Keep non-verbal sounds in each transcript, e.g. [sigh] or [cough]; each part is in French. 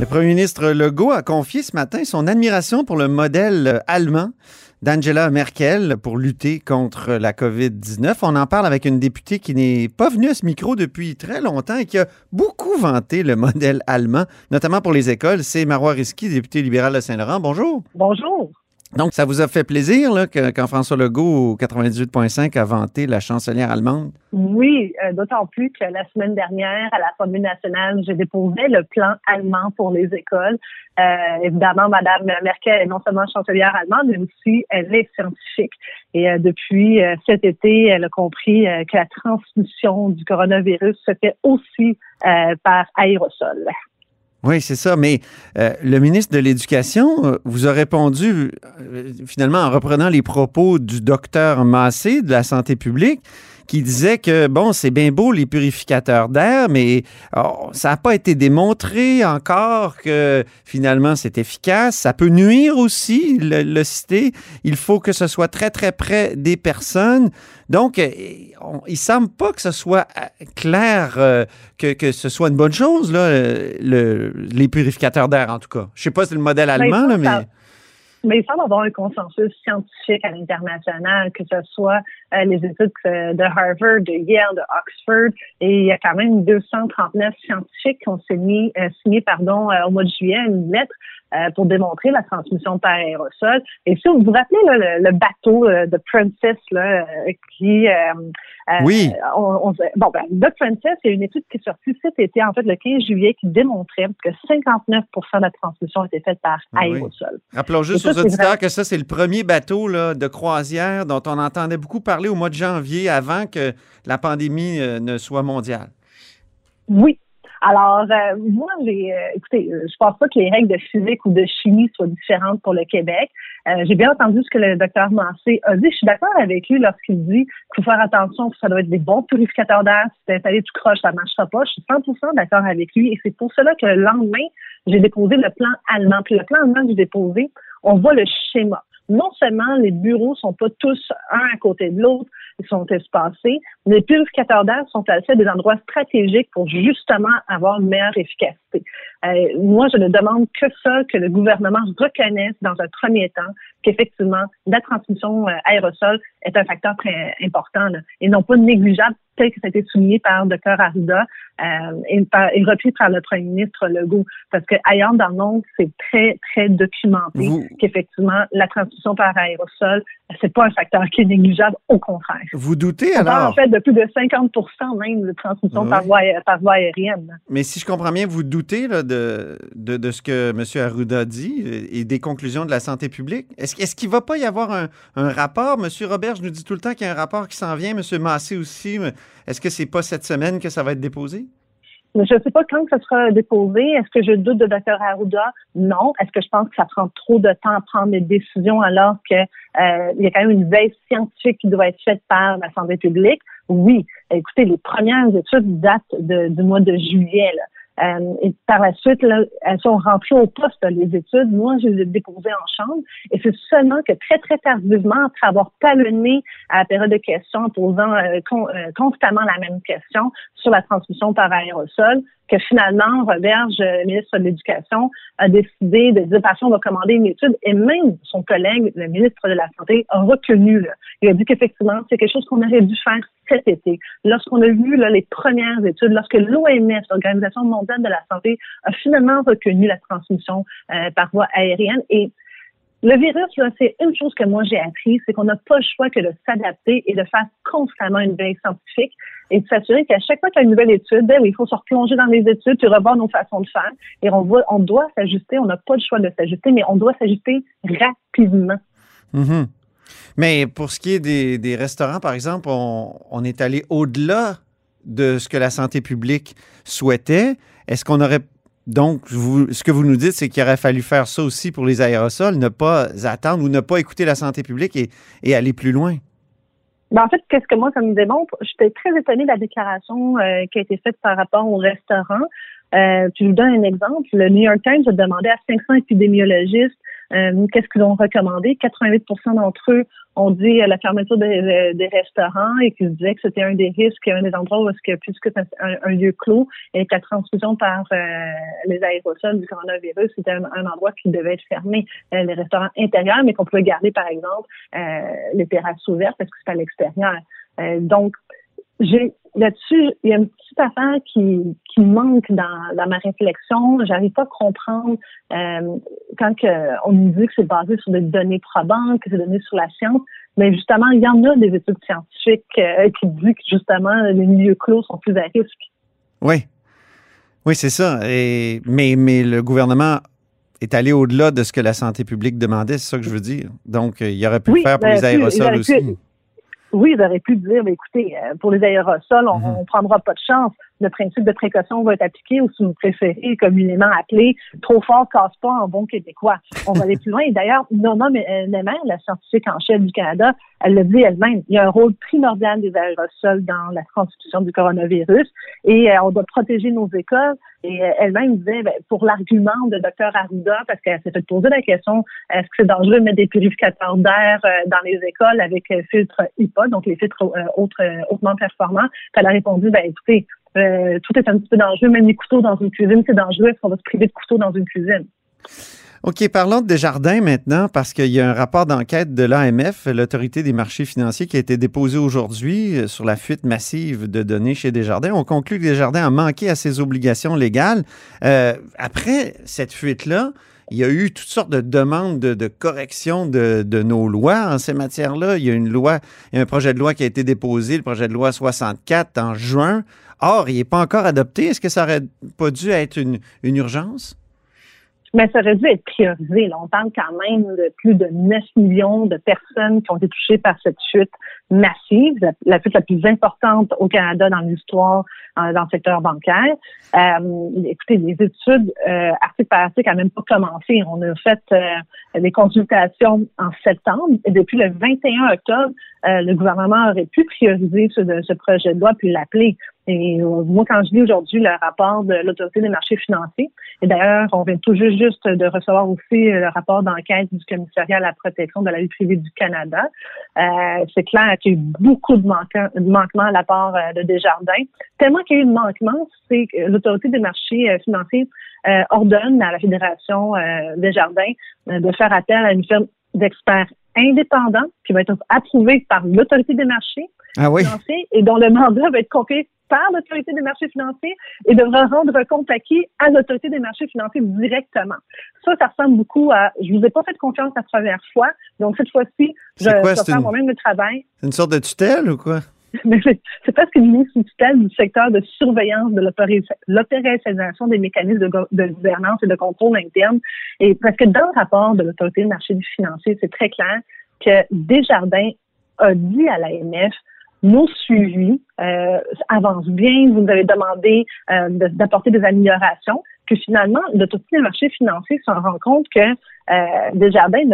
Le premier ministre Legault a confié ce matin son admiration pour le modèle allemand d'Angela Merkel pour lutter contre la COVID-19. On en parle avec une députée qui n'est pas venue à ce micro depuis très longtemps et qui a beaucoup vanté le modèle allemand, notamment pour les écoles. C'est Marois Risky, députée libérale de Saint-Laurent. Bonjour. Bonjour. Donc, ça vous a fait plaisir là, quand François Legault, au 98.5, a vanté la chancelière allemande? Oui, euh, d'autant plus que la semaine dernière, à l'Assemblée nationale, j'ai déposé le plan allemand pour les écoles. Euh, évidemment, Madame Merkel est non seulement chancelière allemande, mais aussi elle est scientifique. Et euh, depuis cet été, elle a compris que la transmission du coronavirus se fait aussi par aérosol. Oui, c'est ça. Mais euh, le ministre de l'Éducation euh, vous a répondu euh, finalement en reprenant les propos du docteur Massé de la santé publique qui disait que, bon, c'est bien beau les purificateurs d'air, mais oh, ça n'a pas été démontré encore que finalement c'est efficace. Ça peut nuire aussi, le, le citer. Il faut que ce soit très, très près des personnes. Donc, euh, il semble pas que ce soit euh, clair euh, que, que, ce soit une bonne chose, là, le, les purificateurs d'air, en tout cas. Je sais pas si c'est le modèle allemand, là, mais... Mais il semble avoir un consensus scientifique à l'international, que ce soit les études de Harvard, de Yale, de Oxford, et il y a quand même 239 scientifiques qui ont signé, euh, signé pardon, euh, au mois de juillet une lettre pour démontrer la transmission par aérosol. Et si vous vous rappelez le, bateau de Princess là, qui oui. On, bon, ben, The Princess, il y a une étude qui est sortie cet été, en fait, le 15 juillet, qui démontrait que 59% de la transmission était faite par ah aérosol. Rappelons juste aux auditeurs que ça, c'est le premier bateau là, de croisière dont on entendait beaucoup parler au mois de janvier avant que la pandémie euh, ne soit mondiale? Oui, alors, euh, moi, j'ai, euh, écoutez, je pense pas que les règles de physique ou de chimie soient différentes pour le Québec. j'ai bien entendu ce que le docteur Massé a dit. Je suis d'accord avec lui lorsqu'il dit qu'il faut faire attention, ça doit être des bons purificateurs d'air. Si tu installé tout croche, ça marchera pas. Je suis 100% d'accord avec lui. Et c'est pour cela que le lendemain, j'ai déposé le plan allemand. Puis le plan allemand que j'ai déposé, on voit le schéma. Non seulement les bureaux sont pas tous un à côté de l'autre, ils sont espacés, les purificateurs d'air sont placés à des endroits stratégiques pour justement avoir une meilleure efficacité. Euh, moi, je ne demande que ça, que le gouvernement reconnaisse dans un premier temps qu'effectivement, la transmission euh, aérosol est un facteur très important et non pas négligeable tel que ça a été souligné par le Dr Arruda euh, et, et, repris par le premier ministre Legault. Parce que ailleurs dans le monde, c'est très, très documenté qu'effectivement, la transmission par aérosol, c'est pas un facteur qui est négligeable, au contraire. Vous doutez alors? En fait de plus de 50 même de transmission par, voie, par voie aérienne. Mais si je comprends bien, vous doutez là, de, de, de, ce que M. Arruda dit et des conclusions de la santé publique? Est-ce est qu'il ne va pas y avoir un, un rapport? M. Robert, je nous dis tout le temps qu'il y a un rapport qui s'en vient. M. Massé aussi. Est-ce que c'est pas cette semaine que ça va être déposé? Je ne sais pas quand ça sera déposé. Est-ce que je doute de Dr. Arruda? Non. Est-ce que je pense que ça prend trop de temps à prendre des décisions alors qu'il euh, y a quand même une veille scientifique qui doit être faite par la santé publique? Oui. Écoutez, les premières études datent du mois de juillet. Euh, et par la suite, là, elles sont rentrées au poste, les études. Moi, je les ai déposées en chambre. Et c'est seulement que très, très tardivement, après avoir talonné à la période de questions, en posant euh, euh, constamment la même question sur la transmission par aérosol, que finalement, Roberge, ministre de l'Éducation, a décidé de dire, on va commander une étude. Et même son collègue, le ministre de la Santé, a reconnu. Là. Il a dit qu'effectivement, c'est quelque chose qu'on aurait dû faire cet été. Lorsqu'on a vu là, les premières études, lorsque l'OMS, l'Organisation mondiale de la santé, a finalement reconnu la transmission euh, par voie aérienne. Et le virus, c'est une chose que moi j'ai appris, c'est qu'on n'a pas le choix que de s'adapter et de faire constamment une veille scientifique et de s'assurer qu'à chaque fois qu'il y a une nouvelle étude, ben, il faut se replonger dans les études, puis revoir nos façons de faire. Et on, on doit s'ajuster, on n'a pas le choix de s'ajuster, mais on doit s'ajuster rapidement. Mm-hmm. Mais pour ce qui est des, restaurants, par exemple, on, est allé au-delà de ce que la santé publique souhaitait. Est-ce qu'on aurait donc, ce que vous nous dites, c'est qu'il aurait fallu faire ça aussi pour les aérosols, ne pas attendre ou ne pas écouter la santé publique et aller plus loin? Ben, en fait, qu'est-ce que moi, ça me démontre? J'étais très étonnée de la déclaration euh, qui a été faite par rapport au restaurant. Euh, je vous donne un exemple. Le New York Times a demandé à 500 épidémiologistes euh, qu'est-ce qu'ils ont recommandé? 88% d'entre eux ont dit la fermeture des, restaurants et qu'ils disaient que c'était un des risques, un des endroits où que puisque c'est un, lieu clos et que la transfusion par euh, les aérosols du coronavirus, c'était un, endroit qui devait être fermé. Euh, les restaurants intérieurs, mais qu'on pouvait garder, par exemple, les terrasses ouvertes parce que c'est à l'extérieur. donc, j'ai là-dessus, il y a une petite affaire qui, qui manque dans, dans ma réflexion. J'arrive pas à comprendre euh, quand on nous dit que c'est basé sur des données probantes, que c'est donné sur la science. Mais justement, il y en a des études scientifiques euh, qui disent que justement les milieux clos sont plus à risque. Oui. Oui, c'est ça. Et, mais, mais le gouvernement est allé au-delà de ce que la santé publique demandait, c'est ça que je veux dire. Donc, il aurait pu le faire pour les aérosols aussi oui, ils auraient pu dire, mais écoutez, euh, pour les aérosols, on, mhm. on prendra pas de chance. Le principe de précaution va être appliqué ou si vous préférez, communément appelé, trop fort casse pas en bon québécois. On va aller [laughs] plus loin. Et d'ailleurs, Noma Nemer, la scientifique en chef du Canada, elle le dit elle-même, il y a un rôle primordial des aérosols dans la constitution du coronavirus et euh, on doit protéger nos écoles. Et euh, elle-même disait, ben, pour l'argument de Dr Arruda, parce qu'elle s'est fait poser la question, est-ce que c'est dangereux de mettre des purificateurs d'air euh, dans les écoles avec filtre HIPAA, donc les filtres hautement performants? Elle a répondu, ben écoutez, tout est un petit peu dangereux, même les couteaux dans une cuisine, c'est dangereux, est-ce qu'on va se priver de couteaux dans une cuisine? OK, parlons de Desjardins maintenant, parce qu'il y a un rapport d'enquête de l'AMF, l'Autorité des marchés financiers, qui a été déposé aujourd'hui euh, sur la fuite massive de données chez Desjardins. On conclut que Desjardins a manqué à ses obligations légales. Euh, après cette fuite-là, il y a eu toutes sortes de demandes de, correction de, nos lois en ces matières-là. Il y a une loi, il y a un projet de loi qui a été déposé, le projet de loi 64 en juin. Or, il n'est pas encore adopté. Est-ce que ça aurait pas dû être une urgence? Mais ça aurait dû être priorisé. on parle quand même de plus de 9 millions de personnes qui ont été touchées par cette chute massive, la, chute la plus importante au Canada dans l'histoire euh, dans le secteur bancaire. Euh, écoutez, les études euh, article par article n'ont même pas commencé. On a fait euh, des consultations en septembre et depuis le 21 octobre, le gouvernement aurait pu prioriser ce, ce projet de loi puis l'appeler. Et euh, moi, quand je lis aujourd'hui le rapport de l'Autorité des marchés financiers, et d'ailleurs, on vient tout juste de recevoir aussi le rapport d'enquête du commissariat à la protection de la vie privée du Canada, euh, c'est clair qu'il y a eu beaucoup de, manquements à la part euh, de Desjardins. Tellement qu'il y a eu de manquements, c'est que l'Autorité des marchés financiers ordonne à la Fédération Desjardins de faire appel à une firme d'experts indépendants qui va être approuvée par l'Autorité des marchés ah financiers et dont le mandat va être confié par l'autorité des marchés financiers et devra rendre compte acquis à l'autorité des marchés financiers directement. Ça, ça ressemble beaucoup à je vous ai pas fait confiance la première fois, donc cette fois-ci, je vais faire moi-même le travail. C'est une sorte de tutelle ou quoi? C'est presque une mise sous tutelle du secteur de surveillance de l'opérationnalisation des mécanismes de, gouvernance et de contrôle interne. Et parce que dans le rapport de l'autorité des marchés financiers, c'est très clair que Desjardins a dit à l'AMF nos suivis euh, avancent bien. Vous nous avez demandé euh, d'apporter des améliorations. Que finalement, l'autorité des marchés financiers se rend compte que euh, Desjardins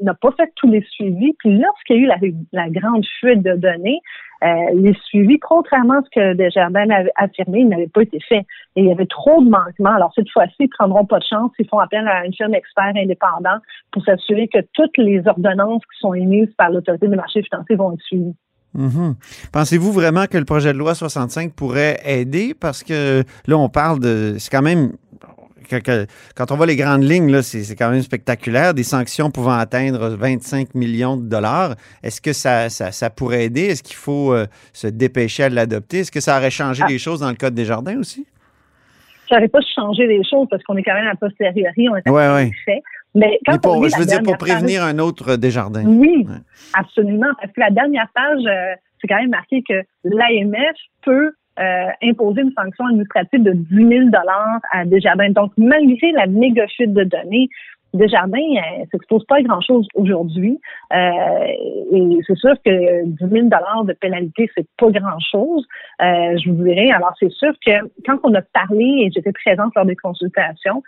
n'a pas fait tous les suivis. Puis lorsqu'il y a eu la, grande fuite de données, euh, les suivis, contrairement à ce que Desjardins avait affirmé, n'avaient pas été faits. Et il y avait trop de manquements. Alors cette fois-ci, ils prendront pas de chance. Ils font appel à une firme expert indépendant pour s'assurer que toutes les ordonnances qui sont émises par l'autorité des marchés financiers vont être suivies. Mhm. Pensez-vous vraiment que le projet de loi 65 pourrait aider? Parce que là, on parle de. C'est quand même. Quand on voit les grandes lignes, c'est quand même spectaculaire. Des sanctions pouvant atteindre 25 millions de dollars. Est-ce que ça, ça, pourrait aider? Est-ce qu'il faut euh, se dépêcher à l'adopter? Est-ce que ça aurait changé ah. les choses dans le Code des jardins aussi? Ça n'aurait pas changé les choses parce qu'on est quand même à posteriori. On est ouais, ouais. Mais quand pour, je veux dire, pour prévenir un autre Desjardins. Oui, absolument. Parce que la dernière page, euh, c'est quand même marqué que l'AMF peut euh, imposer une sanction administrative de 10 000 à Desjardins. Donc, malgré la méga de données, Desjardins ne euh, s'expose pas à grand-chose aujourd'hui. Euh, et c'est sûr que 10 000 de pénalité, c'est pas grand-chose, euh, je vous dirais. Alors, c'est sûr que quand on a parlé, et j'étais présente lors des consultations,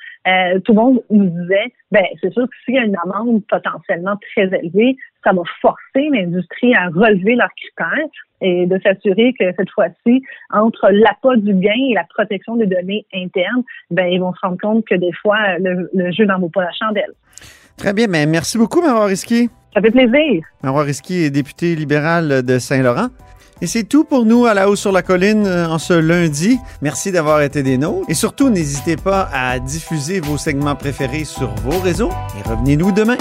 tout le monde nous disait, ben c'est sûr que s'il y a une amende potentiellement très élevée, ça va forcer l'industrie à relever leurs critères et de s'assurer que cette fois-ci, entre l'appât du gain et la protection des données internes, ben ils vont se rendre compte que des fois, le, jeu n'en vaut pas la chandelle. Très bien, mais merci beaucoup, Marois Risquier. Ça fait plaisir. Marois Risquier est député libéral de Saint-Laurent. Et c'est tout pour nous à la hausse sur la colline euh, en ce lundi. Merci d'avoir été des nôtres. Et surtout, n'hésitez pas à diffuser vos segments préférés sur vos réseaux et revenez-nous demain.